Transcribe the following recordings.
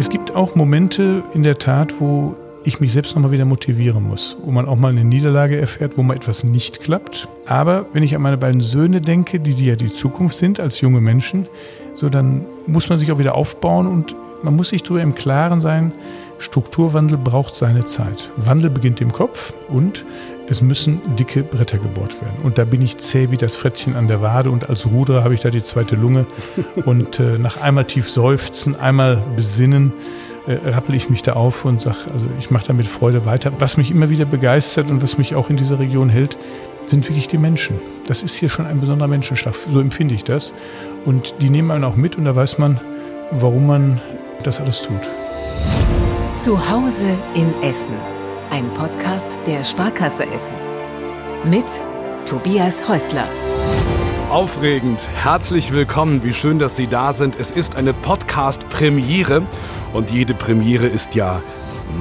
Es gibt auch Momente in der Tat, wo ich mich selbst nochmal wieder motivieren muss, wo man auch mal eine Niederlage erfährt, wo mal etwas nicht klappt. Aber wenn ich an meine beiden Söhne denke, die, die ja die Zukunft sind als junge Menschen, so dann muss man sich auch wieder aufbauen und man muss sich darüber im Klaren sein, Strukturwandel braucht seine Zeit. Wandel beginnt im Kopf und es müssen dicke Bretter gebohrt werden. Und da bin ich zäh wie das Frettchen an der Wade und als Ruderer habe ich da die zweite Lunge. und äh, nach einmal tief seufzen, einmal besinnen, äh, rappel ich mich da auf und sage, also ich mache da mit Freude weiter. Was mich immer wieder begeistert und was mich auch in dieser Region hält, sind wirklich die Menschen. Das ist hier schon ein besonderer Menschenschlag, so empfinde ich das. Und die nehmen einen auch mit und da weiß man, warum man das alles tut. Zuhause in Essen. Ein Podcast der Sparkasse Essen. Mit Tobias Häusler. Aufregend. Herzlich willkommen. Wie schön, dass Sie da sind. Es ist eine Podcast-Premiere und jede Premiere ist ja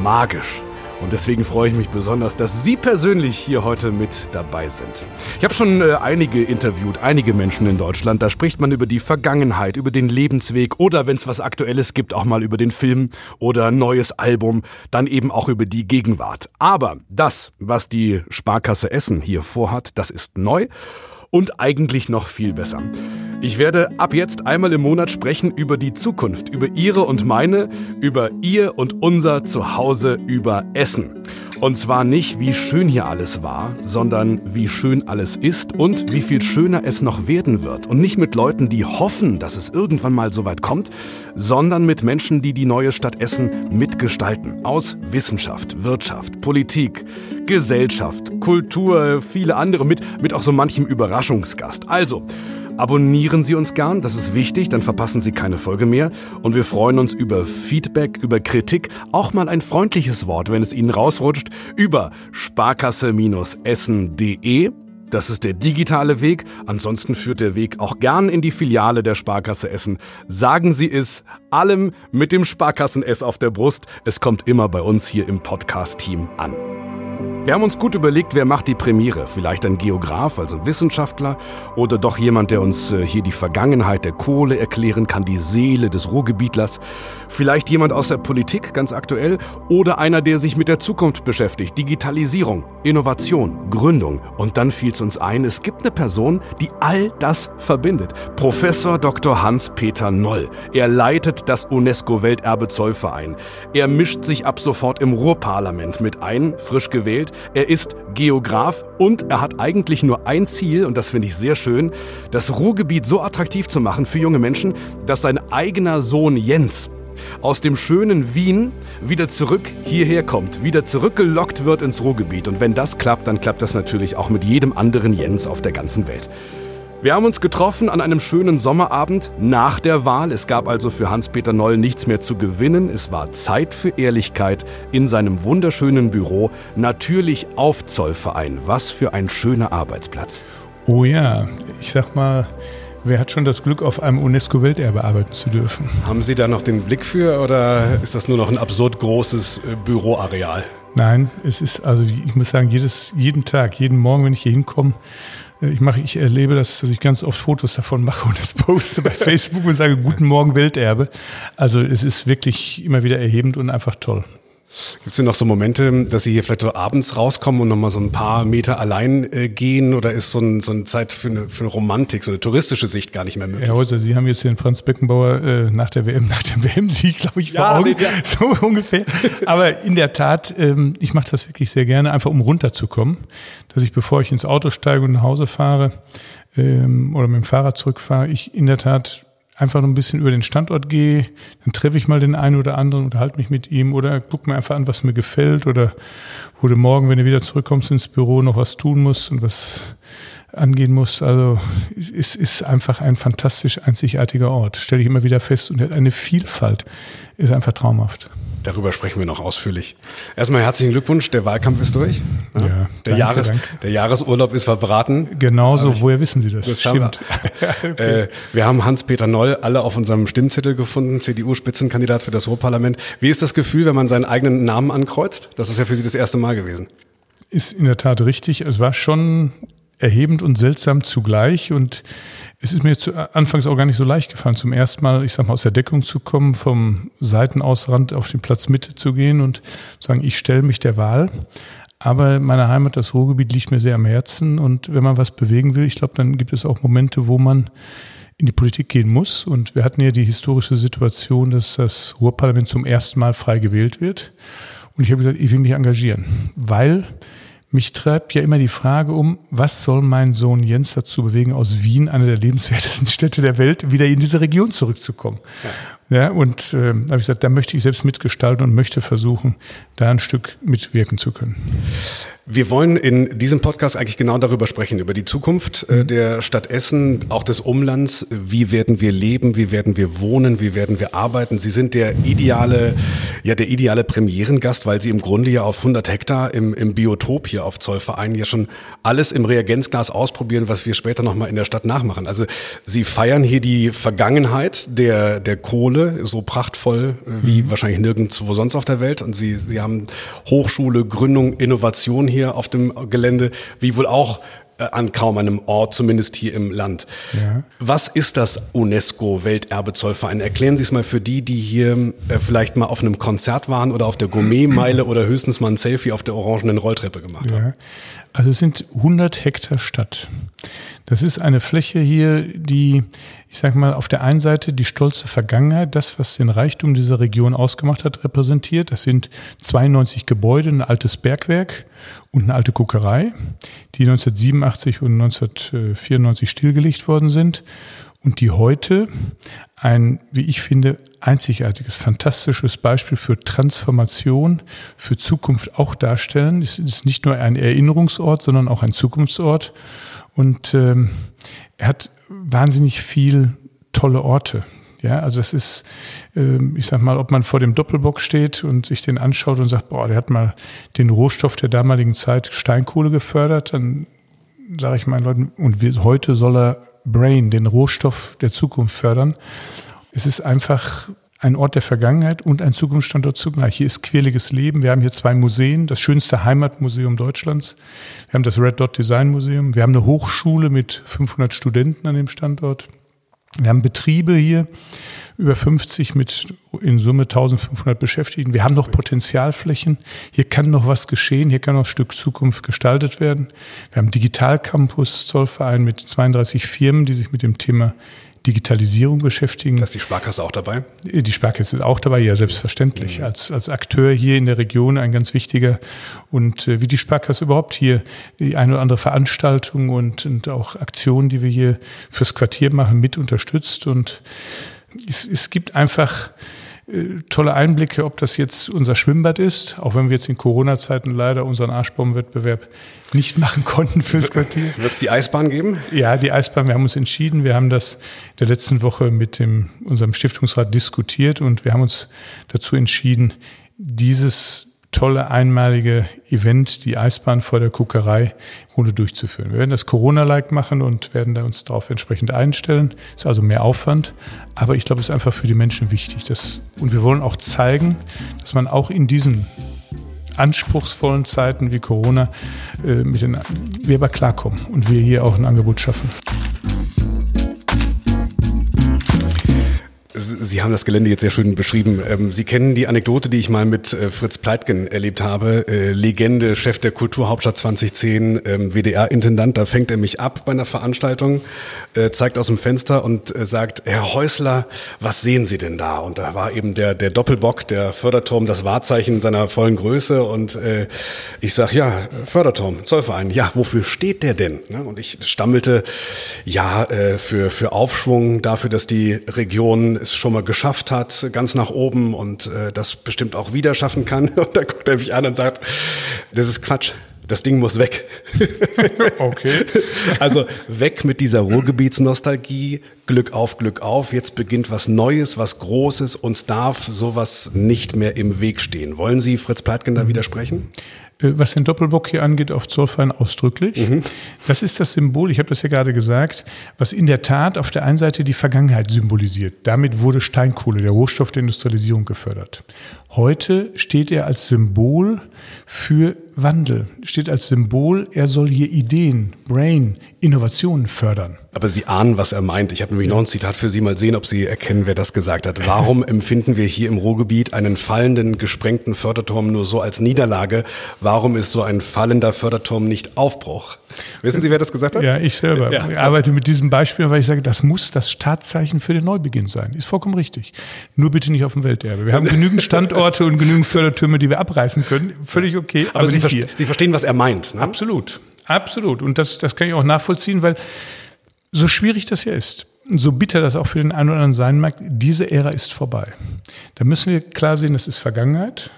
magisch. Und deswegen freue ich mich besonders, dass Sie persönlich hier heute mit dabei sind. Ich habe schon äh, einige interviewt, einige Menschen in Deutschland. Da spricht man über die Vergangenheit, über den Lebensweg oder wenn es was Aktuelles gibt, auch mal über den Film oder ein neues Album, dann eben auch über die Gegenwart. Aber das, was die Sparkasse Essen hier vorhat, das ist neu und eigentlich noch viel besser. Ich werde ab jetzt einmal im Monat sprechen über die Zukunft, über Ihre und meine, über Ihr und unser Zuhause, über Essen. Und zwar nicht, wie schön hier alles war, sondern wie schön alles ist und wie viel schöner es noch werden wird. Und nicht mit Leuten, die hoffen, dass es irgendwann mal so weit kommt, sondern mit Menschen, die die neue Stadt Essen mitgestalten. Aus Wissenschaft, Wirtschaft, Politik, Gesellschaft, Kultur, viele andere, mit, mit auch so manchem Überraschungsgast. Also, Abonnieren Sie uns gern, das ist wichtig, dann verpassen Sie keine Folge mehr. Und wir freuen uns über Feedback, über Kritik, auch mal ein freundliches Wort, wenn es Ihnen rausrutscht, über sparkasse-essen.de. Das ist der digitale Weg. Ansonsten führt der Weg auch gern in die Filiale der Sparkasse Essen. Sagen Sie es allem mit dem Sparkassen-S auf der Brust. Es kommt immer bei uns hier im Podcast-Team an. Wir haben uns gut überlegt, wer macht die Premiere. Vielleicht ein Geograf, also Wissenschaftler, oder doch jemand, der uns äh, hier die Vergangenheit der Kohle erklären kann, die Seele des Ruhrgebietlers. Vielleicht jemand aus der Politik, ganz aktuell, oder einer, der sich mit der Zukunft beschäftigt. Digitalisierung, Innovation, Gründung. Und dann fiel es uns ein, es gibt eine Person, die all das verbindet. Professor Dr. Hans-Peter Noll. Er leitet das UNESCO-Welterbe Zollverein. Er mischt sich ab sofort im Ruhrparlament mit ein, frisch gewählt. Er ist Geograf und er hat eigentlich nur ein Ziel, und das finde ich sehr schön, das Ruhrgebiet so attraktiv zu machen für junge Menschen, dass sein eigener Sohn Jens aus dem schönen Wien wieder zurück hierher kommt, wieder zurückgelockt wird ins Ruhrgebiet. Und wenn das klappt, dann klappt das natürlich auch mit jedem anderen Jens auf der ganzen Welt. Wir haben uns getroffen an einem schönen Sommerabend nach der Wahl. Es gab also für Hans-Peter Noll nichts mehr zu gewinnen. Es war Zeit für Ehrlichkeit in seinem wunderschönen Büro. Natürlich auf Zollverein. Was für ein schöner Arbeitsplatz. Oh ja, ich sag mal, wer hat schon das Glück, auf einem UNESCO-Welterbe arbeiten zu dürfen? Haben Sie da noch den Blick für oder ist das nur noch ein absurd großes äh, Büroareal? Nein, es ist, also ich muss sagen, jedes, jeden Tag, jeden Morgen, wenn ich hier hinkomme, ich mache, ich erlebe das, dass ich ganz oft Fotos davon mache und das poste bei Facebook und sage Guten Morgen Welterbe. Also es ist wirklich immer wieder erhebend und einfach toll. Gibt es denn noch so Momente, dass Sie hier vielleicht so abends rauskommen und nochmal so ein paar Meter allein äh, gehen oder ist so, ein, so eine Zeit für eine, für eine Romantik, so eine touristische Sicht gar nicht mehr möglich? Herr Häuser, Sie haben jetzt den Franz Beckenbauer äh, nach der WM, nach dem WM-Sieg, glaube ich, vor Ja, Augen, nee, ja. so ungefähr. Aber in der Tat, ähm, ich mache das wirklich sehr gerne, einfach um runterzukommen, dass ich, bevor ich ins Auto steige und nach Hause fahre ähm, oder mit dem Fahrrad zurückfahre, ich in der Tat einfach noch ein bisschen über den Standort gehe, dann treffe ich mal den einen oder anderen, unterhalte mich mit ihm oder guck mir einfach an, was mir gefällt oder wo du morgen, wenn du wieder zurückkommst ins Büro, noch was tun musst und was angehen musst. Also es ist einfach ein fantastisch einzigartiger Ort, stelle ich immer wieder fest und eine Vielfalt, ist einfach traumhaft. Darüber sprechen wir noch ausführlich. Erstmal herzlichen Glückwunsch, der Wahlkampf ist durch. Ja, der, danke, Jahres, danke. der Jahresurlaub ist verbraten. Genauso, ich- woher wissen Sie das? Das haben wir. äh, wir haben Hans-Peter Noll alle auf unserem Stimmzettel gefunden, CDU-Spitzenkandidat für das Ruhrparlament. Wie ist das Gefühl, wenn man seinen eigenen Namen ankreuzt? Das ist ja für Sie das erste Mal gewesen. Ist in der Tat richtig. Es war schon erhebend und seltsam zugleich. Und es ist mir zu, anfangs auch gar nicht so leicht gefallen, zum ersten Mal, ich sag mal, aus der Deckung zu kommen, vom Seitenausrand auf den Platz Mitte zu gehen und sagen, ich stelle mich der Wahl. Aber meine Heimat, das Ruhrgebiet, liegt mir sehr am Herzen. Und wenn man was bewegen will, ich glaube, dann gibt es auch Momente, wo man in die Politik gehen muss. Und wir hatten ja die historische Situation, dass das Ruhrparlament zum ersten Mal frei gewählt wird. Und ich habe gesagt, ich will mich engagieren, weil mich treibt ja immer die Frage um, was soll mein Sohn Jens dazu bewegen, aus Wien, einer der lebenswertesten Städte der Welt, wieder in diese Region zurückzukommen. Ja. Ja, und äh, habe ich gesagt, da möchte ich selbst mitgestalten und möchte versuchen, da ein Stück mitwirken zu können. Wir wollen in diesem Podcast eigentlich genau darüber sprechen, über die Zukunft äh, mhm. der Stadt Essen, auch des Umlands. Wie werden wir leben? Wie werden wir wohnen? Wie werden wir arbeiten? Sie sind der ideale, ja, der ideale Premierengast, weil Sie im Grunde ja auf 100 Hektar im, im Biotop hier auf Zollverein ja schon alles im Reagenzglas ausprobieren, was wir später nochmal in der Stadt nachmachen. Also Sie feiern hier die Vergangenheit der, der Kohle Schule, so prachtvoll wie mhm. wahrscheinlich nirgendwo sonst auf der Welt. Und sie, sie haben Hochschule, Gründung, Innovation hier auf dem Gelände, wie wohl auch äh, an kaum einem Ort, zumindest hier im Land. Ja. Was ist das UNESCO-Welterbe Zollverein? Erklären Sie es mal für die, die hier äh, vielleicht mal auf einem Konzert waren oder auf der Gourmetmeile oder höchstens mal ein Selfie auf der orangenen Rolltreppe gemacht haben. Also es sind 100 Hektar Stadt. Das ist eine Fläche hier, die, ich sage mal, auf der einen Seite die stolze Vergangenheit, das, was den Reichtum dieser Region ausgemacht hat, repräsentiert. Das sind 92 Gebäude, ein altes Bergwerk und eine alte Kuckerei, die 1987 und 1994 stillgelegt worden sind und die heute ein, wie ich finde, einzigartiges, fantastisches Beispiel für Transformation, für Zukunft auch darstellen. Es ist nicht nur ein Erinnerungsort, sondern auch ein Zukunftsort. Und ähm, er hat wahnsinnig viel tolle Orte. Ja, also das ist, ähm, ich sag mal, ob man vor dem Doppelbock steht und sich den anschaut und sagt, boah, der hat mal den Rohstoff der damaligen Zeit Steinkohle gefördert, dann sage ich meinen Leuten, und heute soll er Brain, den Rohstoff der Zukunft fördern. Es ist einfach ein Ort der Vergangenheit und ein Zukunftsstandort zugleich. Hier ist quirliges Leben. Wir haben hier zwei Museen, das schönste Heimatmuseum Deutschlands. Wir haben das Red Dot Design Museum. Wir haben eine Hochschule mit 500 Studenten an dem Standort. Wir haben Betriebe hier, über 50 mit in Summe 1500 Beschäftigten. Wir haben noch Potenzialflächen. Hier kann noch was geschehen. Hier kann noch ein Stück Zukunft gestaltet werden. Wir haben Digitalcampus Zollverein mit 32 Firmen, die sich mit dem Thema Digitalisierung beschäftigen. Da ist die Sparkasse auch dabei? Die Sparkasse ist auch dabei, ja, selbstverständlich. Mhm. Als, als Akteur hier in der Region ein ganz wichtiger. Und äh, wie die Sparkasse überhaupt hier die eine oder andere Veranstaltung und, und auch Aktionen, die wir hier fürs Quartier machen, mit unterstützt. Und es, es gibt einfach äh, tolle Einblicke, ob das jetzt unser Schwimmbad ist, auch wenn wir jetzt in Corona-Zeiten leider unseren Arschbaumwettbewerb nicht machen konnten fürs Quartier. Wird es die Eisbahn geben? Ja, die Eisbahn, wir haben uns entschieden. Wir haben das in der letzten Woche mit dem, unserem Stiftungsrat diskutiert und wir haben uns dazu entschieden, dieses tolle einmalige Event, die Eisbahn vor der Kuckerei, Grunde durchzuführen. Wir werden das Corona-like machen und werden da uns darauf entsprechend einstellen. Ist also mehr Aufwand, aber ich glaube, es ist einfach für die Menschen wichtig. Dass, und wir wollen auch zeigen, dass man auch in diesen anspruchsvollen Zeiten wie Corona äh, mit den Weber klarkommen und wir hier auch ein Angebot schaffen. Sie haben das Gelände jetzt sehr schön beschrieben. Ähm, Sie kennen die Anekdote, die ich mal mit äh, Fritz Pleitgen erlebt habe. Äh, Legende, Chef der Kulturhauptstadt 2010, ähm, WDR-Intendant. Da fängt er mich ab bei einer Veranstaltung, äh, zeigt aus dem Fenster und sagt, Herr Häusler, was sehen Sie denn da? Und da war eben der, der Doppelbock, der Förderturm, das Wahrzeichen seiner vollen Größe. Und ich sag, ja, Förderturm, Zollverein, ja, wofür steht der denn? Und ich stammelte, ja, für, für Aufschwung, dafür, dass die Region es schon mal geschafft hat, ganz nach oben und äh, das bestimmt auch wieder schaffen kann. Und da guckt er mich an und sagt, das ist Quatsch. Das Ding muss weg. okay. Also weg mit dieser Ruhrgebietsnostalgie, Glück auf, Glück auf, jetzt beginnt was Neues, was Großes, uns darf sowas nicht mehr im Weg stehen. Wollen Sie Fritz Pleitgen da widersprechen? Äh, was den Doppelbock hier angeht, auf Zollverein ausdrücklich. Mhm. Das ist das Symbol, ich habe das ja gerade gesagt, was in der Tat auf der einen Seite die Vergangenheit symbolisiert. Damit wurde Steinkohle, der Rohstoff der Industrialisierung, gefördert. Heute steht er als Symbol für Wandel, steht als Symbol, er soll hier Ideen, Brain, Innovationen fördern. Aber Sie ahnen, was er meint. Ich habe nämlich noch ein Zitat für Sie mal sehen, ob Sie erkennen, wer das gesagt hat. Warum empfinden wir hier im Ruhrgebiet einen fallenden, gesprengten Förderturm nur so als Niederlage? Warum ist so ein fallender Förderturm nicht Aufbruch? Wissen Sie, wer das gesagt hat? Ja, ich selber. Ja, ich arbeite mit diesem Beispiel, weil ich sage, das muss das Startzeichen für den Neubeginn sein. Ist vollkommen richtig. Nur bitte nicht auf dem Welterbe. Wir haben genügend Standorte und genügend Fördertürme, die wir abreißen können. Völlig okay. Aber, aber Sie, ver Sie, verstehen, was er meint. Ne? Absolut. Absolut. Und das, das kann ich auch nachvollziehen, weil so schwierig das ja ist, so bitter das auch für den einen oder anderen sein mag, diese Ära ist vorbei. Da müssen wir klar sehen, das ist Vergangenheit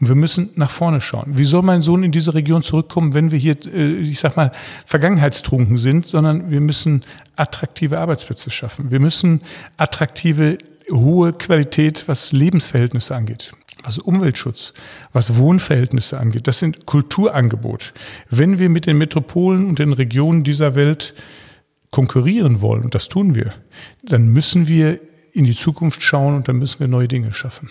und wir müssen nach vorne schauen. Wie soll mein Sohn in diese Region zurückkommen, wenn wir hier, äh, ich sag mal, vergangenheitstrunken sind, sondern wir müssen attraktive Arbeitsplätze schaffen. Wir müssen attraktive, hohe Qualität, was Lebensverhältnisse angeht was Umweltschutz, was Wohnverhältnisse angeht. Das sind Kulturangebote. Wenn wir mit den Metropolen und den Regionen dieser Welt konkurrieren wollen, und das tun wir, dann müssen wir in die Zukunft schauen und dann müssen wir neue Dinge schaffen.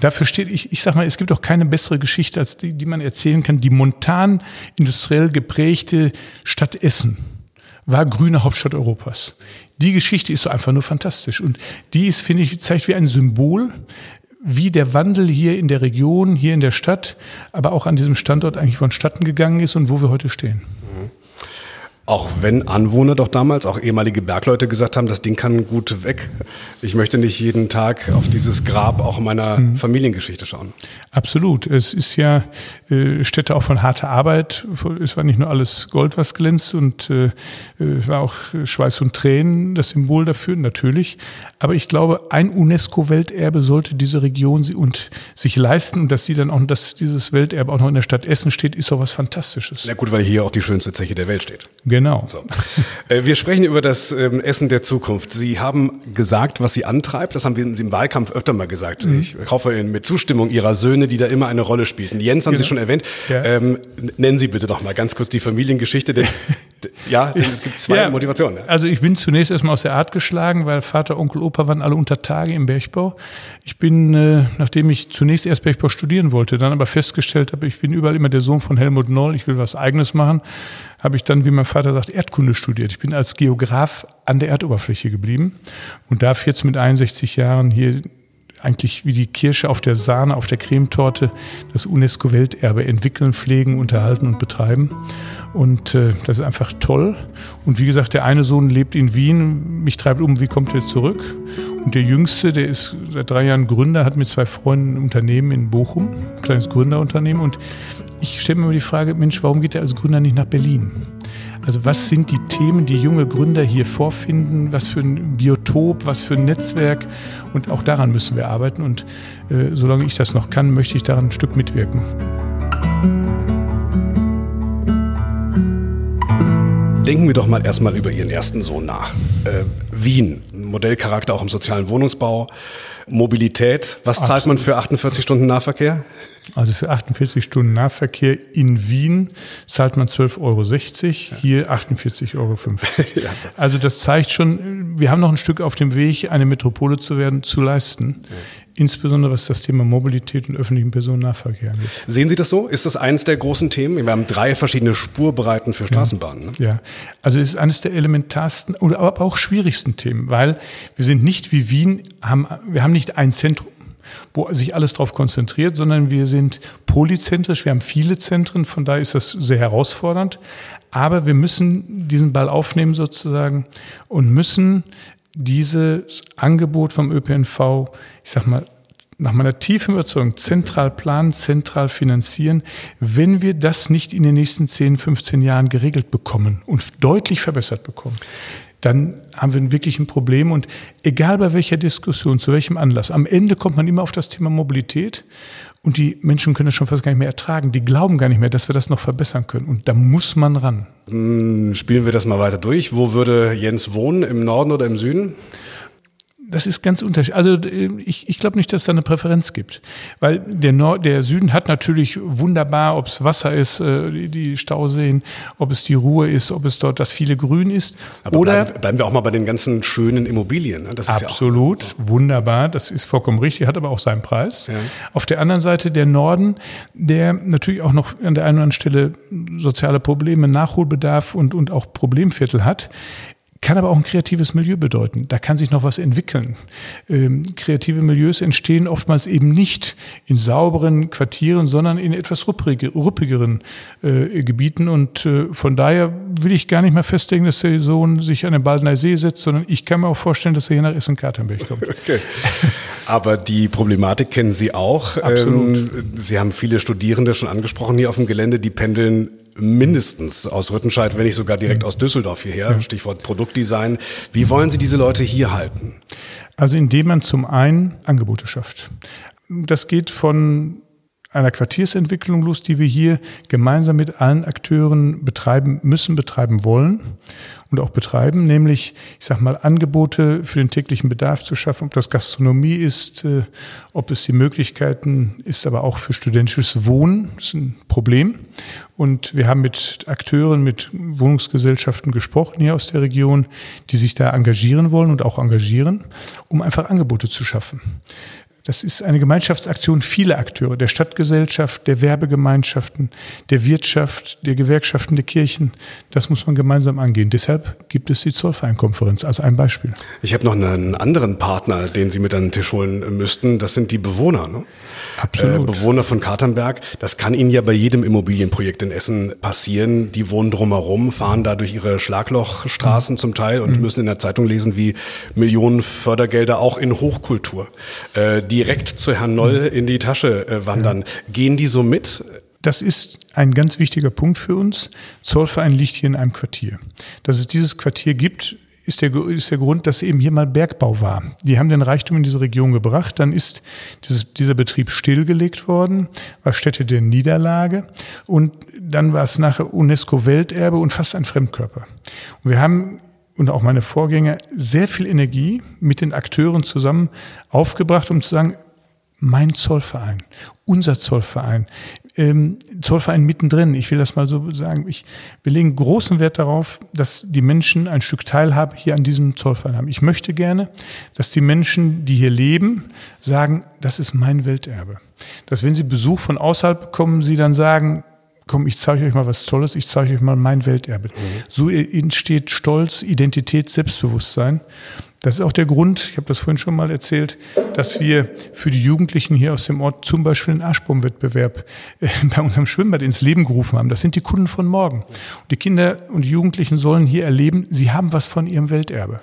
Dafür steht, ich, ich sag mal, es gibt auch keine bessere Geschichte, als die, die man erzählen kann. Die montan industriell geprägte Stadt Essen war grüne Hauptstadt Europas. Die Geschichte ist so einfach nur fantastisch. Und die ist, finde ich, zeigt wie ein Symbol, wie der Wandel hier in der Region, hier in der Stadt, aber auch an diesem Standort eigentlich vonstatten gegangen ist und wo wir heute stehen. Auch wenn Anwohner doch damals, auch ehemalige Bergleute gesagt haben, das Ding kann gut weg. Ich möchte nicht jeden Tag auf dieses Grab auch meiner mhm. Familiengeschichte schauen. Absolut. Es ist ja äh, Städte auch von harter Arbeit. Es war nicht nur alles Gold, was glänzt und äh, es war auch Schweiß und Tränen das Symbol dafür, natürlich. Aber ich glaube, ein UNESCO-Welterbe sollte diese Region sie und sich leisten und dass sie dann auch, dass dieses Welterbe auch noch in der Stadt Essen steht, ist doch was Fantastisches. Na gut, weil hier auch die schönste Zeche der Welt steht. Genau. So. Äh, wir sprechen über das ähm, Essen der Zukunft. Sie haben gesagt, was Sie antreibt. Das haben wir im Wahlkampf öfter mal gesagt. Mhm. Ich hoffe mit Zustimmung Ihrer Söhne, die da immer eine Rolle spielten. Jens haben genau. Sie schon erwähnt. Ja. Ähm, nennen Sie bitte doch mal ganz kurz die Familiengeschichte, denn ja, es gibt zwei ja, Motivationen. Also ich bin zunächst erstmal aus der Art geschlagen, weil Vater, Onkel, Opa waren alle unter Tage im Bergbau. Ich bin, äh, nachdem ich zunächst erst Bergbau studieren wollte, dann aber festgestellt habe, ich bin überall immer der Sohn von Helmut Noll, ich will was Eigenes machen, habe ich dann, wie mein Vater sagt, Erdkunde studiert. Ich bin als Geograf an der Erdoberfläche geblieben und darf jetzt mit 61 Jahren hier eigentlich wie die Kirsche auf der Sahne, auf der Cremetorte das UNESCO-Welterbe entwickeln, pflegen, unterhalten und betreiben. Und äh, das ist einfach toll. Und wie gesagt, der eine Sohn lebt in Wien, mich treibt um, wie kommt er zurück? Und der Jüngste, der ist seit drei Jahren Gründer, hat mit zwei Freunden ein Unternehmen in Bochum, ein kleines Gründerunternehmen. Und ich stelle mir immer die Frage, Mensch, warum geht er als Gründer nicht nach Berlin? Also was sind die Themen, die junge Gründer hier vorfinden? Was für ein Biotop, was für ein Netzwerk? Und auch daran müssen wir arbeiten. Und äh, solange ich das noch kann, möchte ich daran ein Stück mitwirken. Denken wir doch mal erstmal über Ihren ersten Sohn nach. Äh, Wien, Modellcharakter auch im sozialen Wohnungsbau, Mobilität. Was zahlt Absolut. man für 48 Stunden Nahverkehr? Also für 48 Stunden Nahverkehr in Wien zahlt man 12,60 Euro, hier 48,50 Euro. Also das zeigt schon, wir haben noch ein Stück auf dem Weg, eine Metropole zu werden, zu leisten. Insbesondere was das Thema Mobilität und öffentlichen Personennahverkehr angeht. Sehen Sie das so? Ist das eines der großen Themen? Wir haben drei verschiedene Spurbreiten für Straßenbahnen. Ja, ne? ja. also es ist eines der elementarsten oder aber auch schwierigsten Themen, weil wir sind nicht wie Wien, haben, wir haben nicht ein Zentrum, wo sich alles darauf konzentriert, sondern wir sind polyzentrisch, wir haben viele Zentren, von daher ist das sehr herausfordernd. Aber wir müssen diesen Ball aufnehmen sozusagen und müssen dieses Angebot vom ÖPNV, ich sag mal, nach meiner tiefen Überzeugung zentral planen, zentral finanzieren, wenn wir das nicht in den nächsten 10, 15 Jahren geregelt bekommen und deutlich verbessert bekommen, dann haben wir wirklich ein Problem. Und egal bei welcher Diskussion, zu welchem Anlass, am Ende kommt man immer auf das Thema Mobilität. Und die Menschen können das schon fast gar nicht mehr ertragen. Die glauben gar nicht mehr, dass wir das noch verbessern können. Und da muss man ran. Hm, spielen wir das mal weiter durch. Wo würde Jens wohnen? Im Norden oder im Süden? Das ist ganz unterschiedlich. Also ich, ich glaube nicht, dass es da eine Präferenz gibt. Weil der, Nord, der Süden hat natürlich wunderbar, ob es Wasser ist, äh, die Stauseen, ob es die Ruhe ist, ob es dort das viele Grün ist. Aber Oder bleiben, bleiben wir auch mal bei den ganzen schönen Immobilien. Ne? Das ist absolut, ja auch, wunderbar. Das ist vollkommen richtig, hat aber auch seinen Preis. Ja. Auf der anderen Seite der Norden, der natürlich auch noch an der einen oder anderen Stelle soziale Probleme, Nachholbedarf und, und auch Problemviertel hat, kann aber auch ein kreatives Milieu bedeuten. Da kann sich noch was entwickeln. Ähm, kreative Milieus entstehen oftmals eben nicht in sauberen Quartieren, sondern in etwas ruppigeren äh, Gebieten. Und äh, von daher will ich gar nicht mehr festlegen, dass der Sohn sich an den Baldener See setzt, sondern ich kann mir auch vorstellen, dass er hier nach Essen-Katernberg kommt. Okay. Aber die Problematik kennen Sie auch. Absolut. Ähm, Sie haben viele Studierende schon angesprochen hier auf dem Gelände, die pendeln mindestens aus Rüttenscheid, wenn nicht sogar direkt aus Düsseldorf hierher. Stichwort Produktdesign. Wie wollen Sie diese Leute hier halten? Also indem man zum einen Angebote schafft. Das geht von einer Quartiersentwicklung los, die wir hier gemeinsam mit allen Akteuren betreiben müssen, betreiben wollen und auch betreiben, nämlich, ich sag mal, Angebote für den täglichen Bedarf zu schaffen, ob das Gastronomie ist, äh, ob es die Möglichkeiten ist, aber auch für studentisches Wohnen, das ist ein Problem. Und wir haben mit Akteuren, mit Wohnungsgesellschaften gesprochen hier aus der Region, die sich da engagieren wollen und auch engagieren, um einfach Angebote zu schaffen. Das ist eine Gemeinschaftsaktion vieler Akteure, der Stadtgesellschaft, der Werbegemeinschaften, der Wirtschaft, der Gewerkschaften, der Kirchen. Das muss man gemeinsam angehen. Deshalb gibt es die Zollvereinkonferenz als ein Beispiel. Ich habe noch einen anderen Partner, den Sie mit an den Tisch holen müssten. Das sind die Bewohner. Ne? Absolut. Äh, Bewohner von Katernberg. Das kann Ihnen ja bei jedem Immobilienprojekt in Essen passieren. Die wohnen drumherum, fahren da durch ihre Schlaglochstraßen mhm. zum Teil und mhm. müssen in der Zeitung lesen, wie Millionen Fördergelder auch in Hochkultur äh, direkt zu Herrn Noll in die Tasche äh, wandern. Ja. Gehen die so mit? Das ist ein ganz wichtiger Punkt für uns. Zollverein liegt hier in einem Quartier. Dass es dieses Quartier gibt, ist der, ist der Grund, dass eben hier mal Bergbau war. Die haben den Reichtum in diese Region gebracht. Dann ist dieses, dieser Betrieb stillgelegt worden, war Stätte der Niederlage und dann war es nachher UNESCO-Welterbe und fast ein Fremdkörper. Und wir haben und auch meine Vorgänger sehr viel Energie mit den Akteuren zusammen aufgebracht, um zu sagen, mein Zollverein, unser Zollverein, ähm, Zollverein mittendrin. Ich will das mal so sagen. Ich, wir legen großen Wert darauf, dass die Menschen ein Stück Teilhabe hier an diesem Zollverein haben. Ich möchte gerne, dass die Menschen, die hier leben, sagen, das ist mein Welterbe. Dass wenn sie Besuch von außerhalb bekommen, sie dann sagen, komm, ich zeige euch mal was Tolles, ich zeige euch mal mein Welterbe. Mhm. So entsteht Stolz, Identität, Selbstbewusstsein. Das ist auch der Grund, ich habe das vorhin schon mal erzählt, dass wir für die Jugendlichen hier aus dem Ort zum Beispiel einen Arschbaumwettbewerb äh, bei unserem Schwimmbad ins Leben gerufen haben. Das sind die Kunden von morgen. Und die Kinder und die Jugendlichen sollen hier erleben, sie haben was von ihrem Welterbe.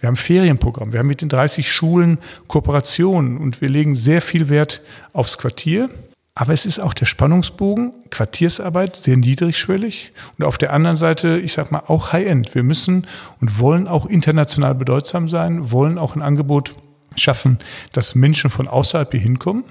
Wir haben Ferienprogramm, wir haben mit den 30 Schulen Kooperationen und wir legen sehr viel Wert aufs Quartier. Aber es ist auch der Spannungsbogen, Quartiersarbeit, sehr niedrigschwellig und auf der anderen Seite, ich sag mal, auch High-End. Wir müssen und wollen auch international bedeutsam sein, wollen auch ein Angebot schaffen, dass Menschen von außerhalb hier hinkommen.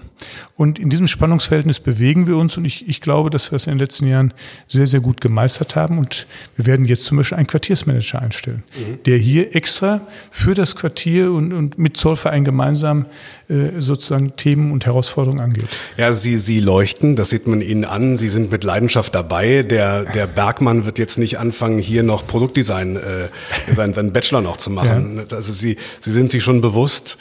Und in diesem Spannungsverhältnis bewegen wir uns und ich, ich glaube, dass wir es in den letzten Jahren sehr, sehr gut gemeistert haben. Und wir werden jetzt zum Beispiel einen Quartiersmanager einstellen, mhm. der hier extra für das Quartier und, und mit Zollverein gemeinsam äh, sozusagen Themen und Herausforderungen angeht. Ja, Sie, Sie leuchten, das sieht man Ihnen an. Sie sind mit Leidenschaft dabei. Der, der Bergmann wird jetzt nicht anfangen, hier noch Produktdesign, äh, seinen, seinen Bachelor noch zu machen. Ja. Also Sie, Sie sind sich schon bewusst,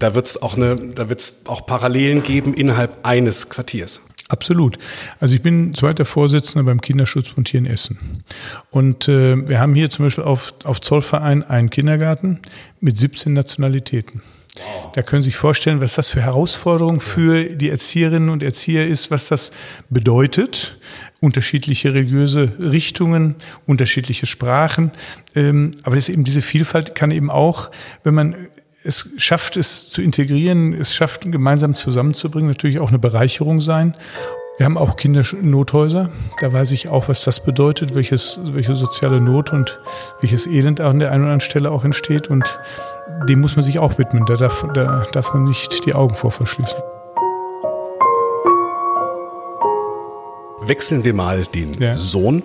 da wird es auch eine, da wird es auch Parallelen geben innerhalb eines Quartiers. Absolut. Also ich bin zweiter Vorsitzender beim Kinderschutzbund hier in Essen. Und äh, wir haben hier zum Beispiel auf, auf Zollverein einen Kindergarten mit 17 Nationalitäten. Wow. Da können Sie sich vorstellen, was das für Herausforderungen für die Erzieherinnen und Erzieher ist, was das bedeutet. Unterschiedliche religiöse Richtungen, unterschiedliche Sprachen. Ähm, aber das eben diese Vielfalt kann eben auch, wenn man es schafft es zu integrieren, es schafft gemeinsam zusammenzubringen, natürlich auch eine Bereicherung sein. Wir haben auch Kindernothäuser. Da weiß ich auch, was das bedeutet, welches, welche soziale Not und welches Elend an der einen oder anderen Stelle auch entsteht. Und dem muss man sich auch widmen. Da darf, da darf man nicht die Augen vor verschließen. Wechseln wir mal den Ja. Sohn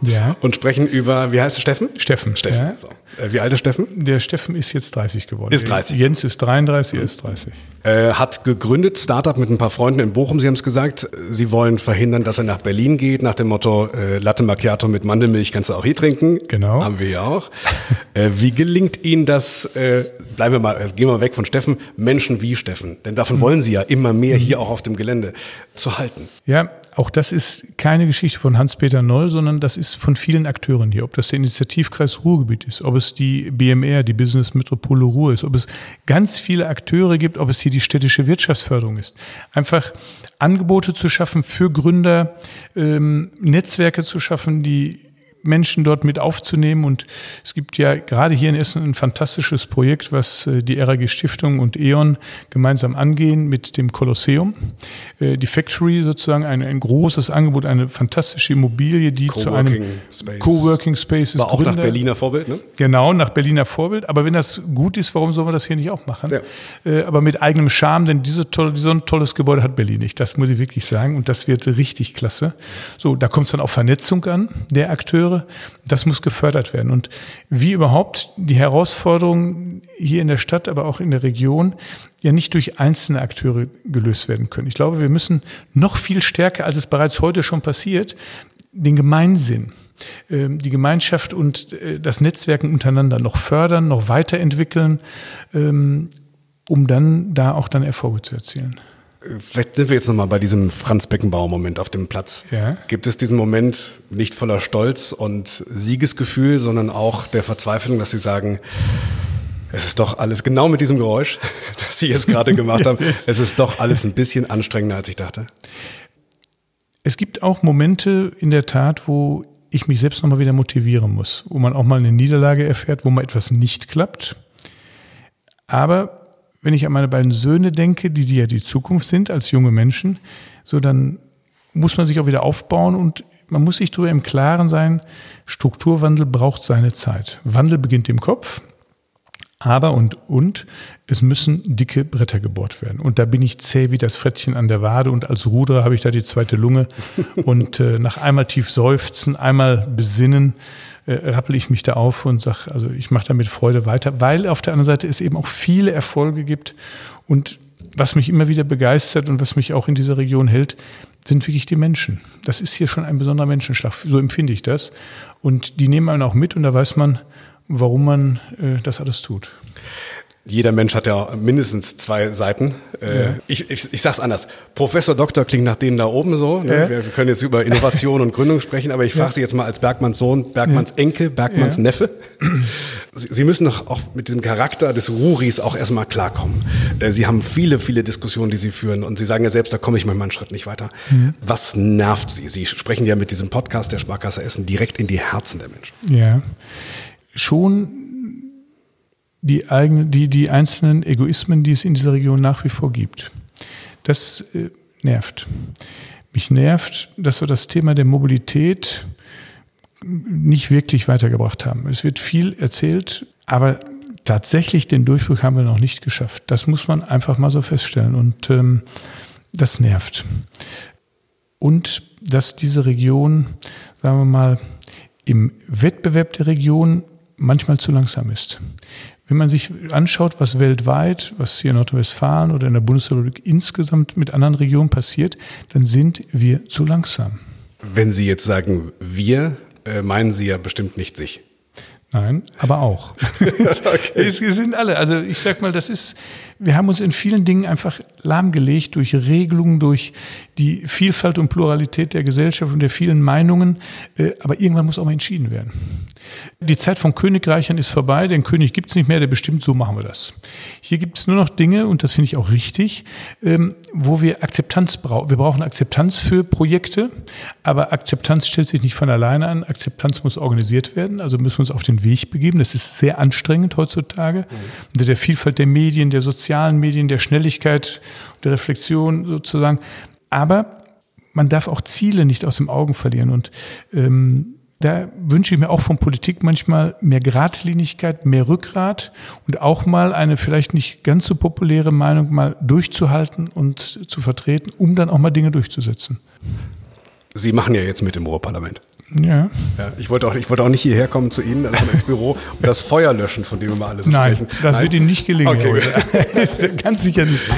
Ja. und sprechen über, wie heißt er, Steffen? Steffen. Steffen. Ja. So. Äh, Wie alt ist Steffen? Der Steffen ist jetzt 30 geworden. Ist 30. Jens ist 33, er ist 30. Äh, hat gegründet, Startup mit ein paar Freunden in Bochum, Sie haben es gesagt. Sie wollen verhindern, dass er nach Berlin geht, nach dem Motto äh, Latte Macchiato mit Mandelmilch kannst du auch hier trinken. Genau. Haben wir ja auch. äh, wie gelingt Ihnen das, äh, bleiben wir mal, äh, gehen wir mal weg von Steffen, Menschen wie Steffen, denn davon Mhm. wollen Sie ja immer mehr hier auch auf dem Gelände zu halten. Ja, auch das ist keine Geschichte von Hans-Peter Noll, sondern das ist von vielen Akteuren hier. Ob das der Initiativkreis Ruhrgebiet ist, ob es die BMR, die Business Metropole Ruhr ist, ob es ganz viele Akteure gibt, ob es hier die städtische Wirtschaftsförderung ist. Einfach Angebote zu schaffen für Gründer, ähm, Netzwerke zu schaffen, die Menschen dort mit aufzunehmen. Und es gibt ja gerade hier in Essen ein fantastisches Projekt, was äh, die RAG Stiftung und E.ON gemeinsam angehen mit dem Kolosseum. Äh, Die Factory sozusagen ein, ein großes Angebot, eine fantastische Immobilie, die zu einem Coworking Space. Coworking Space ist. War auch nach Gründer- Berliner Vorbild, ne? Genau, nach Berliner Vorbild. Aber wenn das gut ist, warum sollen wir das hier nicht auch machen? Ja. Äh, aber mit eigenem Charme, denn diese tolle, so ein tolles Gebäude hat Berlin nicht. Das muss ich wirklich sagen. Und das wird richtig klasse. So, da kommt es dann auf Vernetzung an, der Akteure. Das muss gefördert werden. Und wie überhaupt die Herausforderungen hier in der Stadt, aber auch in der Region, ja nicht durch einzelne Akteure gelöst werden können. Ich glaube, wir müssen noch viel stärker, als es bereits heute schon passiert, den Gemeinsinn, ähm, die Gemeinschaft und äh, das Netzwerken untereinander noch fördern, noch weiterentwickeln, ähm, um dann da auch dann Erfolge zu erzielen. Vielleicht sind wir jetzt nochmal bei diesem Franz Beckenbauer-Moment auf dem Platz. Ja. Gibt es diesen Moment nicht voller Stolz und Siegesgefühl, sondern auch der Verzweiflung, dass Sie sagen, es ist doch alles genau mit diesem Geräusch, das Sie jetzt gerade gemacht haben, es ist doch alles ein bisschen anstrengender, als ich dachte. Es gibt auch Momente in der Tat, wo ich mich selbst nochmal wieder motivieren muss, wo man auch mal eine Niederlage erfährt, wo mal etwas nicht klappt. Aber wenn ich an meine beiden Söhne denke, die, die ja die Zukunft sind als junge Menschen, so dann muss man sich auch wieder aufbauen und man muss sich darüber im Klaren sein, Strukturwandel braucht seine Zeit. Wandel beginnt im Kopf, aber und, und, es müssen dicke Bretter gebohrt werden. Und da bin ich zäh wie das Frettchen an der Wade und als Ruderer habe ich da die zweite Lunge. und äh, nach einmal tief seufzen, einmal besinnen, äh, rappel ich mich da auf und sage, also ich mache da mit Freude weiter, weil auf der anderen Seite es eben auch viele Erfolge gibt. Und was mich immer wieder begeistert und was mich auch in dieser Region hält, sind wirklich die Menschen. Das ist hier schon ein besonderer Menschenschlag. So empfinde ich das. Und die nehmen einen auch mit und da weiß man, warum man äh, das alles tut. Jeder Mensch hat ja mindestens zwei Seiten. Äh, Ja. ich, ich, ich sag's anders. Professor Doktor klingt nach denen da oben so. Ne? Ja. Wir können jetzt über Innovation und Gründung sprechen, aber ich frage Sie jetzt mal als Bergmanns Sohn, Bergmanns Enkel, Bergmanns Ja. Neffe. Sie, Sie müssen doch auch mit diesem Charakter des Ruris auch erstmal klarkommen. Äh, Sie haben viele, viele Diskussionen, die Sie führen und Sie sagen ja selbst, da komme ich mal einen Schritt nicht weiter. Was nervt Sie? Sie sprechen ja mit diesem Podcast der Sparkasse Essen direkt in die Herzen der Menschen. Ja. Schon die, eigene, die, die einzelnen Egoismen, die es in dieser Region nach wie vor gibt. Das äh, nervt. Mich nervt, dass wir das Thema der Mobilität nicht wirklich weitergebracht haben. Es wird viel erzählt, aber tatsächlich den Durchbruch haben wir noch nicht geschafft. Das muss man einfach mal so feststellen. Und ähm, das nervt. Und dass diese Region, sagen wir mal, im Wettbewerb der Region manchmal zu langsam ist. Wenn man sich anschaut, was weltweit, was hier in Nordrhein-Westfalen oder in der Bundesrepublik insgesamt mit anderen Regionen passiert, dann sind wir zu langsam. Wenn Sie jetzt sagen, wir, äh, meinen Sie ja bestimmt nicht sich. Nein, aber auch. Es sind alle. Also ich sag mal, das ist, wir haben uns in vielen Dingen einfach lahmgelegt durch Regelungen, durch die Vielfalt und Pluralität der Gesellschaft und der vielen Meinungen. Äh, Aber irgendwann muss auch mal entschieden werden. Die Zeit von Königreichern ist vorbei, den König gibt's nicht mehr, der bestimmt, so machen wir das. Hier gibt's nur noch Dinge, und das finde ich auch richtig, ähm, wo wir Akzeptanz brauchen. Wir brauchen Akzeptanz für Projekte, aber Akzeptanz stellt sich nicht von alleine an. Akzeptanz muss organisiert werden, also müssen wir uns auf den Weg begeben. Das ist sehr anstrengend heutzutage. Unter der Vielfalt der Medien, der sozialen Medien, der Schnelligkeit, der Reflexion sozusagen. Aber man darf auch Ziele nicht aus dem Augen verlieren. Und ähm, da wünsche ich mir auch von Politik manchmal mehr Gradlinigkeit, mehr Rückgrat und auch mal eine vielleicht nicht ganz so populäre Meinung mal durchzuhalten und zu vertreten, um dann auch mal Dinge durchzusetzen. Sie machen ja jetzt mit im Ruhrparlament. Ja. ja. ich, wollte auch, ich wollte auch nicht hierher kommen zu Ihnen, also ins Büro und das Feuer löschen, von dem wir mal alles Nein, sprechen. Das Nein, wird Ihnen nicht gelingen. Okay. Ganz sicher nicht.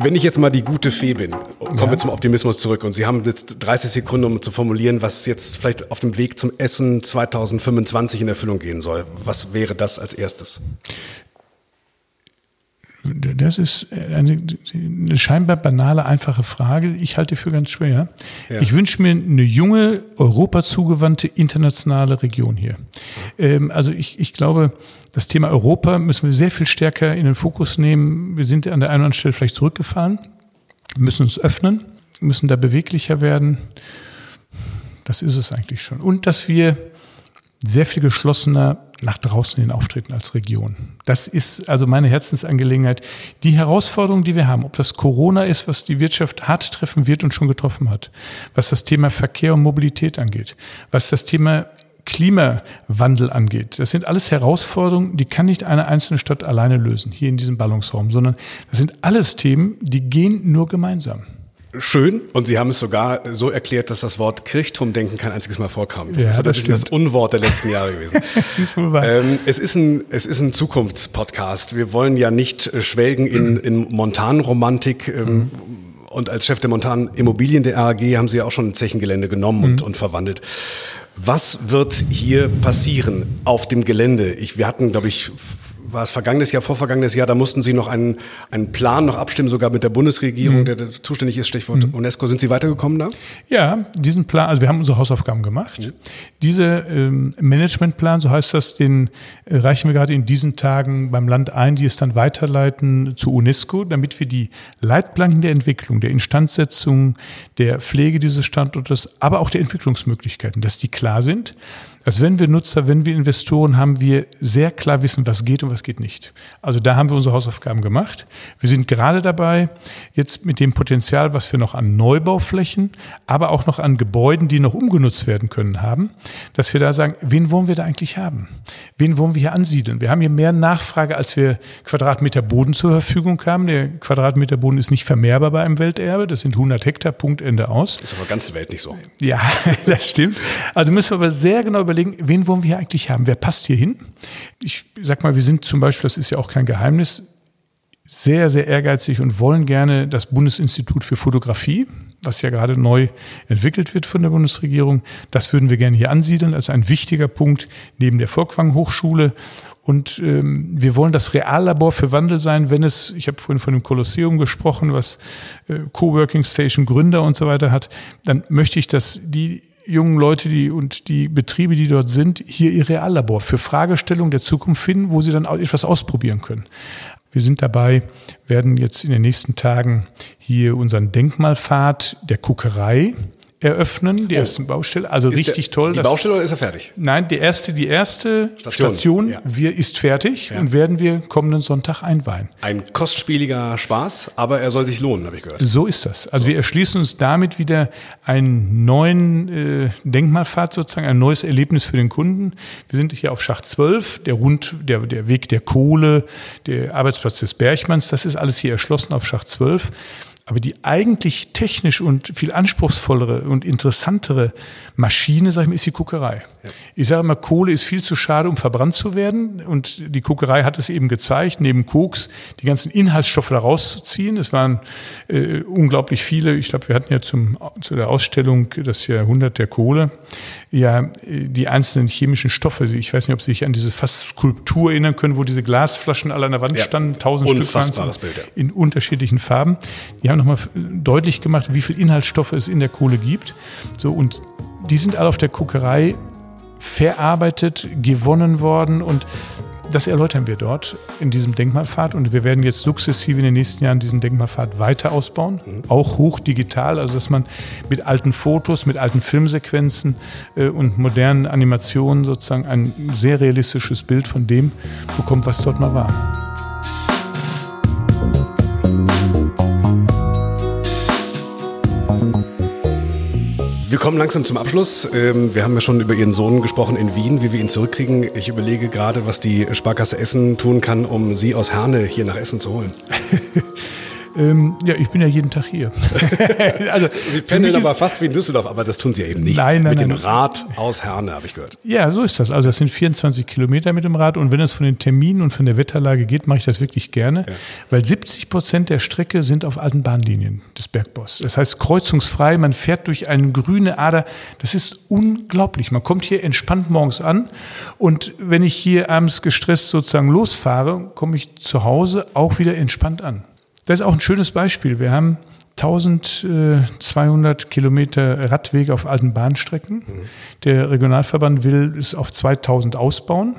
Wenn ich jetzt mal die gute Fee bin, kommen ja. wir zum Optimismus zurück und Sie haben jetzt 30 Sekunden, um zu formulieren, was jetzt vielleicht auf dem Weg zum Essen 2025 in Erfüllung gehen soll. Was wäre das als erstes? Das ist eine, eine, scheinbar banale, einfache Frage. Ich halte für ganz schwer. Ja. Ich wünsche mir eine junge, europazugewandte, internationale Region hier. Ähm, also ich, ich glaube, das Thema Europa müssen wir sehr viel stärker in den Fokus nehmen. Wir sind an der einen oder anderen Stelle vielleicht zurückgefahren, wir müssen uns öffnen, müssen da beweglicher werden. Das ist es eigentlich schon. Und dass wir sehr viel geschlossener nach draußen hin auftreten als Region. Das ist also meine Herzensangelegenheit. Die Herausforderung, die wir haben, ob das Corona ist, was die Wirtschaft hart treffen wird und schon getroffen hat, was das Thema Verkehr und Mobilität angeht, was das Thema Klimawandel angeht. Das sind alles Herausforderungen, die kann nicht eine einzelne Stadt alleine lösen, hier in diesem Ballungsraum, sondern das sind alles Themen, die gehen nur gemeinsam schön und Sie haben es sogar so erklärt, dass das Wort Kirchturmdenken kein einziges Mal vorkam. Das ja, ist das, das Unwort der letzten Jahre gewesen. ähm, es ist ein, es ist ein Zukunftspodcast. Wir wollen ja nicht äh, schwelgen in, in Montanromantik. Ähm, mhm. Und als Chef der Montan Immobilien der RAG haben Sie ja auch schon ein Zechengelände genommen und, mhm. und verwandelt. Was wird hier passieren auf dem Gelände? Ich, wir hatten, glaube ich, war es vergangenes Jahr, vorvergangenes Jahr, da mussten Sie noch einen, einen Plan noch abstimmen, sogar mit der Bundesregierung, mhm. der, der, zuständig ist, Stichwort mhm. UNESCO. Sind Sie weitergekommen da? Ja, diesen Plan, also wir haben unsere Hausaufgaben gemacht. Mhm. Dieser ähm, Managementplan, so heißt das, den äh, reichen wir gerade in diesen Tagen beim Land ein, die es dann weiterleiten zu UNESCO, damit wir die Leitplanken der Entwicklung, der Instandsetzung, der Pflege dieses Standortes, aber auch der Entwicklungsmöglichkeiten, dass die klar sind dass wenn wir Nutzer, wenn wir Investoren haben, wir sehr klar wissen, was geht und was geht nicht. Also da haben wir unsere Hausaufgaben gemacht. Wir sind gerade dabei, jetzt mit dem Potenzial, was wir noch an Neubauflächen, aber auch noch an Gebäuden, die noch umgenutzt werden können, haben, dass wir da sagen, wen wollen wir da eigentlich haben? Wen wollen wir hier ansiedeln? Wir haben hier mehr Nachfrage, als wir Quadratmeter Boden zur Verfügung haben. Der Quadratmeter Boden ist nicht vermehrbar bei einem Welterbe. Das sind 100 Hektar, Punkt, Ende aus. Ist aber ganze Welt nicht so. Ja, das stimmt. Also müssen wir aber sehr genau überlegen, überlegen, wen wollen wir eigentlich haben? Wer passt hier hin? Ich sag mal, wir sind zum Beispiel, das ist ja auch kein Geheimnis, sehr, sehr ehrgeizig und wollen gerne das Bundesinstitut für Fotografie, was ja gerade neu entwickelt wird von der Bundesregierung. Das würden wir gerne hier ansiedeln als ein wichtiger Punkt neben der Volkwang Hochschule. Und ähm, wir wollen das Reallabor für Wandel sein, wenn es, ich habe vorhin von dem Kolosseum gesprochen, was äh, Coworking Station Gründer und so weiter hat, dann möchte ich, dass die jungen Leute die, und die Betriebe, die dort sind, hier ihr Reallabor für Fragestellungen der Zukunft finden, wo sie dann etwas ausprobieren können. Wir sind dabei, werden jetzt in den nächsten Tagen hier unseren Denkmalpfad der Kuckerei eröffnen, die oh. ersten Baustelle. Also ist richtig der, toll. Die Baustelle oder ist er fertig? Nein, die erste, die erste Station, Station ja. wir, ist fertig ja. und werden wir kommenden Sonntag einweihen. Ein kostspieliger Spaß, aber er soll sich lohnen, habe ich gehört. So ist das. Also so. wir erschließen uns damit wieder einen neuen äh, Denkmalpfad sozusagen, ein neues Erlebnis für den Kunden. Wir sind hier auf Schacht 12, der Rund, der, der Weg der Kohle, der Arbeitsplatz des Bergmanns, das ist alles hier erschlossen auf Schacht 12. Aber die eigentlich technisch und viel anspruchsvollere und interessantere Maschine, sag ich mal, ist die Kuckerei. Ja. Ich sage immer, Kohle ist viel zu schade, um verbrannt zu werden. Und die Kuckerei hat es eben gezeigt, neben Koks die ganzen Inhaltsstoffe da rauszuziehen. Es waren äh, unglaublich viele. Ich glaube, wir hatten ja zum, zu der Ausstellung das Jahrhundert der Kohle ja die einzelnen chemischen Stoffe. Ich weiß nicht, ob Sie sich an diese fast Skulptur erinnern können, wo diese Glasflaschen alle an der Wand ja. standen, tausend Stück waren Bild, ja. in unterschiedlichen Farben. Die haben nochmal deutlich gemacht, wie viel Inhaltsstoffe es in der Kohle gibt. So, und die sind alle auf der Kuckerei verarbeitet, gewonnen worden und das erläutern wir dort in diesem Denkmalpfad und wir werden jetzt sukzessive in den nächsten Jahren diesen Denkmalpfad weiter ausbauen, mhm. auch hochdigital, also dass man mit alten Fotos, mit alten Filmsequenzen äh, und modernen Animationen sozusagen ein sehr realistisches Bild von dem bekommt, was dort mal war. Wir kommen langsam zum Abschluss. Ähm, wir haben ja schon über Ihren Sohn gesprochen in Wien, wie wir ihn zurückkriegen. Ich überlege gerade, was die Sparkasse Essen tun kann, um Sie aus Herne hier nach Essen zu holen. Ähm, ja, ich bin ja jeden Tag hier. also, Sie pendeln aber fast wie in Düsseldorf, aber das tun Sie eben nicht. Nein, nein, mit nein, dem Rad aus Herne, habe ich gehört. Ja, so ist das. Also das sind 24 Kilometer mit dem Rad und wenn es von den Terminen und von der Wetterlage geht, mache ich das wirklich gerne, ja. weil 70 Prozent der Strecke sind auf alten Bahnlinien des Bergboss. Das heißt kreuzungsfrei, man fährt durch eine grüne Ader. Das ist unglaublich. Man kommt hier entspannt morgens an und wenn ich hier abends gestresst sozusagen losfahre, komme ich zu Hause auch wieder entspannt an. Das ist auch ein schönes Beispiel. Wir haben 1200 Kilometer Radweg auf alten Bahnstrecken. Der Regionalverband will es auf 2000 ausbauen.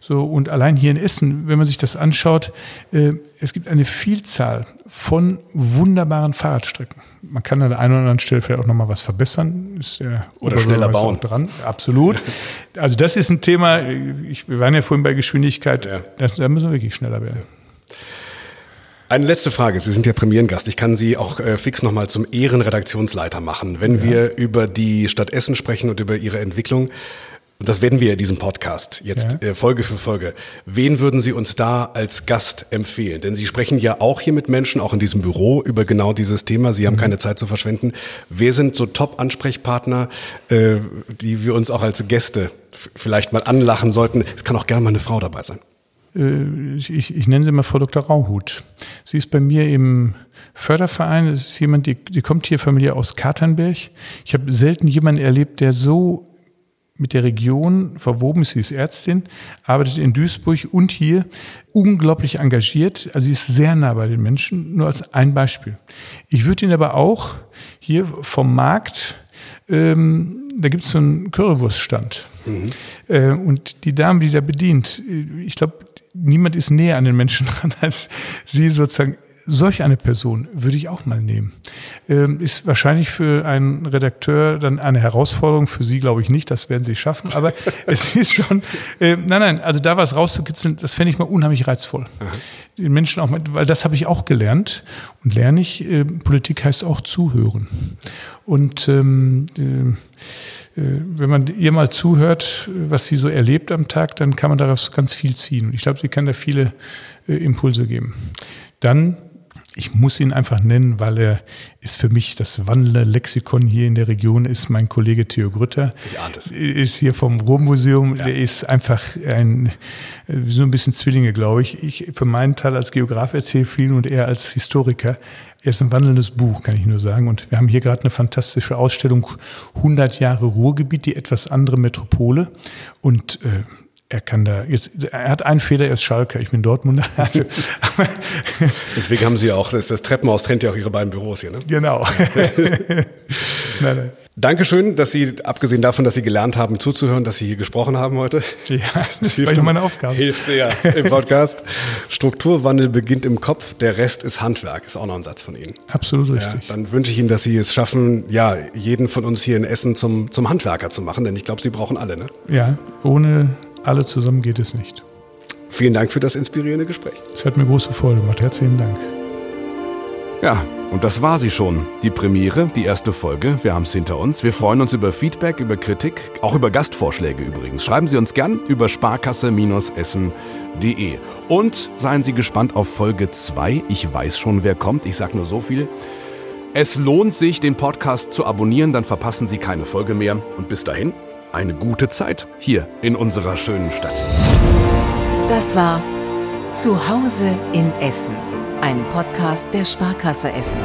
So, und allein hier in Essen, wenn man sich das anschaut, äh, es gibt eine Vielzahl von wunderbaren Fahrradstrecken. Man kann an der einen oder anderen Stelle vielleicht auch nochmal was verbessern. Ist ja oder schneller bauen. Dran. Absolut. Also das ist ein Thema, ich, wir waren ja vorhin bei Geschwindigkeit, ja. da müssen wir wirklich schneller werden. Eine letzte Frage. Sie sind ja Premierengast. Ich kann Sie auch äh, fix nochmal zum Ehrenredaktionsleiter machen. Wenn ja. wir über die Stadt Essen sprechen und über Ihre Entwicklung, und das werden wir in diesem Podcast jetzt ja. äh, Folge für Folge. Wen würden Sie uns da als Gast empfehlen? Denn Sie sprechen ja auch hier mit Menschen, auch in diesem Büro, über genau dieses Thema. Sie haben mhm. keine Zeit zu verschwenden. Wer sind so Top-Ansprechpartner, äh, die wir uns auch als Gäste vielleicht mal anlachen sollten? Es kann auch gerne mal eine Frau dabei sein. Äh, ich, ich nenne sie mal Frau Dr. Rauhut. Sie ist bei mir im Förderverein. Es ist jemand, die, die kommt hier familiär aus Katernberg. Ich habe selten jemanden erlebt, der so mit der Region verwoben ist. Sie ist Ärztin, arbeitet in Duisburg und hier unglaublich engagiert. Also sie ist sehr nah bei den Menschen, nur als ein Beispiel. Ich würde Ihnen aber auch hier vom Markt, ähm, da gibt es so einen Currywurststand. Mhm. Äh, und die Dame, die da bedient, ich glaube, niemand ist näher an den Menschen dran als sie sozusagen. Solch eine Person würde ich auch mal nehmen. Ähm, ist wahrscheinlich für einen Redakteur dann eine Herausforderung, für Sie glaube ich nicht, das werden Sie schaffen, aber es ist schon, äh, nein, nein, also da was rauszukitzeln, das fände ich mal unheimlich reizvoll. Aha. Den Menschen auch, weil das habe ich auch gelernt und lerne ich, äh, Politik heißt auch zuhören. Und ähm, äh, äh, wenn man ihr mal zuhört, was sie so erlebt am Tag, dann kann man daraus ganz viel ziehen. Ich glaube, sie kann da viele äh, Impulse geben. Dann, ich muss ihn einfach nennen, weil er ist für mich das Wandlerlexikon hier in der Region, ist mein Kollege Theo Grütter. Ist hier vom Ruhrmuseum. Ja. Der ist einfach ein, so ein bisschen Zwillinge, glaube ich. Ich für meinen Teil als Geograf erzähle viel und er als Historiker. Er ist ein wandelndes Buch, kann ich nur sagen. Und wir haben hier gerade eine fantastische Ausstellung 100 Jahre Ruhrgebiet, die etwas andere Metropole. Und äh, er kann da jetzt, er hat einen Fehler, er ist Schalker, ich bin Dortmunder. Also, Deswegen haben Sie auch, das, das Treppenhaus trennt ja auch Ihre beiden Büros hier, ne? Genau. nein, nein. Dankeschön, dass Sie, abgesehen davon, dass Sie gelernt haben zuzuhören, dass Sie hier gesprochen haben heute. Ja, das, das war meine Aufgabe. Hilft sehr im Podcast. Strukturwandel beginnt im Kopf, der Rest ist Handwerk. Ist auch noch ein Satz von Ihnen. Absolut richtig. Ja, dann wünsche ich Ihnen, dass Sie es schaffen, ja, jeden von uns hier in Essen zum, zum Handwerker zu machen, denn ich glaube, Sie brauchen alle, ne? Ja, ohne alle zusammen geht es nicht. Vielen Dank für das inspirierende Gespräch. Es hat mir große Freude gemacht. Herzlichen Dank. Ja, und das war sie schon. Die Premiere, die erste Folge. Wir haben es hinter uns. Wir freuen uns über Feedback, über Kritik, auch über Gastvorschläge übrigens. Schreiben Sie uns gern über sparkasse-essen.de. Und seien Sie gespannt auf Folge 2. Ich weiß schon, wer kommt. Ich sage nur so viel. Es lohnt sich, den Podcast zu abonnieren, dann verpassen Sie keine Folge mehr. Und bis dahin, eine gute Zeit hier in unserer schönen Stadt. Das war Zuhause in Essen ein Podcast der Sparkasse Essen.